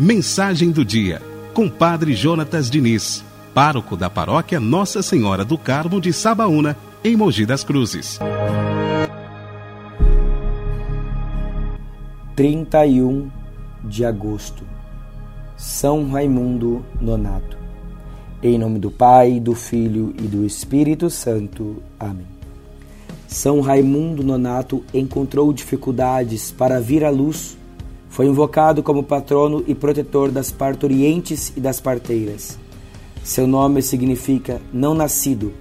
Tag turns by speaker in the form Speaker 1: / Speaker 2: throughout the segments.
Speaker 1: Mensagem do dia, com Padre Jonatas Diniz, pároco da paróquia Nossa Senhora do Carmo de Sabaúna, em Mogi das Cruzes.
Speaker 2: 31 de agosto. São Raimundo Nonato. Em nome do Pai, do Filho e do Espírito Santo. Amém. São Raimundo Nonato encontrou dificuldades para vir à luz. Foi invocado como patrono e protetor das parturientes e das parteiras. Seu nome significa não nascido,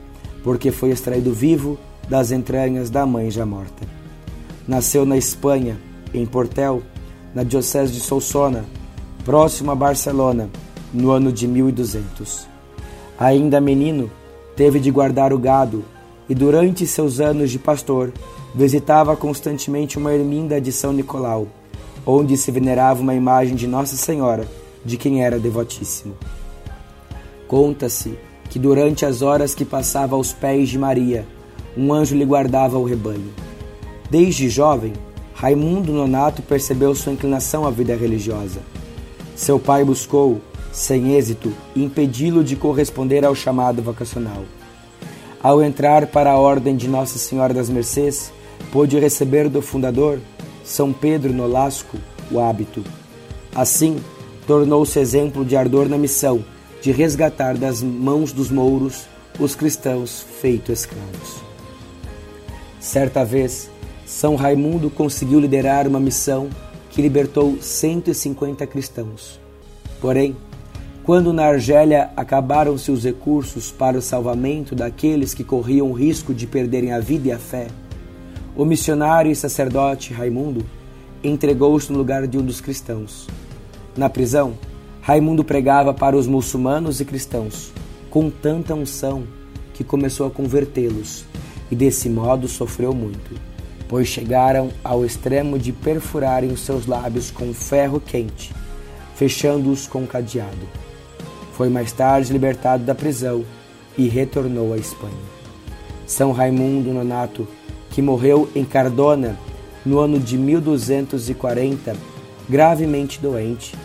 Speaker 2: porque foi extraído vivo das entranhas da mãe já morta. Nasceu na Espanha, em Portel, na diocese de Solsona, próximo a Barcelona, no ano de 1200. Ainda menino, teve de guardar o gado e durante seus anos de pastor visitava constantemente uma erminda de São Nicolau, onde se venerava uma imagem de Nossa Senhora, de quem era devotíssimo. Conta-se que durante as horas que passava aos pés de Maria, um anjo lhe guardava o rebanho. Desde jovem, Raimundo Nonato percebeu sua inclinação à vida religiosa. Seu pai buscou, sem êxito, impedi-lo de corresponder ao chamado vocacional. Ao entrar para a Ordem de Nossa Senhora das Mercês, pôde receber do fundador, São Pedro Nolasco, o hábito. Assim, tornou-se exemplo de ardor na missão de resgatar das mãos dos mouros os cristãos feitos escravos. Certa vez, São Raimundo conseguiu liderar uma missão que libertou 150 cristãos. Porém, quando na Argélia acabaram-se os recursos para o salvamento daqueles que corriam o risco de perderem a vida e a fé, o missionário e sacerdote Raimundo entregou-se no lugar de um dos cristãos. Na prisão, Raimundo pregava para os muçulmanos e cristãos com tanta unção que começou a convertê-los e desse modo sofreu muito, pois chegaram ao extremo de perfurarem os seus lábios com ferro quente, fechando-os com um cadeado. Foi mais tarde libertado da prisão e retornou à Espanha. São Raimundo Nonato, que morreu em Cardona no ano de 1240, gravemente doente,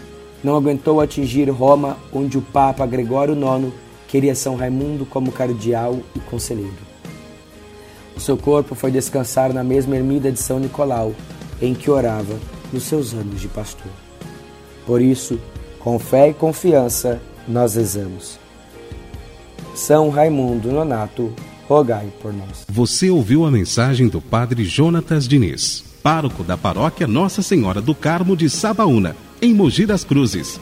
Speaker 2: não aguentou atingir Roma, onde o Papa Gregório IX queria São Raimundo como cardeal e conselheiro. O seu corpo foi descansar na mesma ermida de São Nicolau, em que orava nos seus anos de pastor. Por isso, com fé e confiança, nós rezamos. São Raimundo Nonato, rogai por nós.
Speaker 1: Você ouviu a mensagem do Padre Jonatas Diniz, pároco da paróquia Nossa Senhora do Carmo de Sabaúna, em Mogi das Cruzes.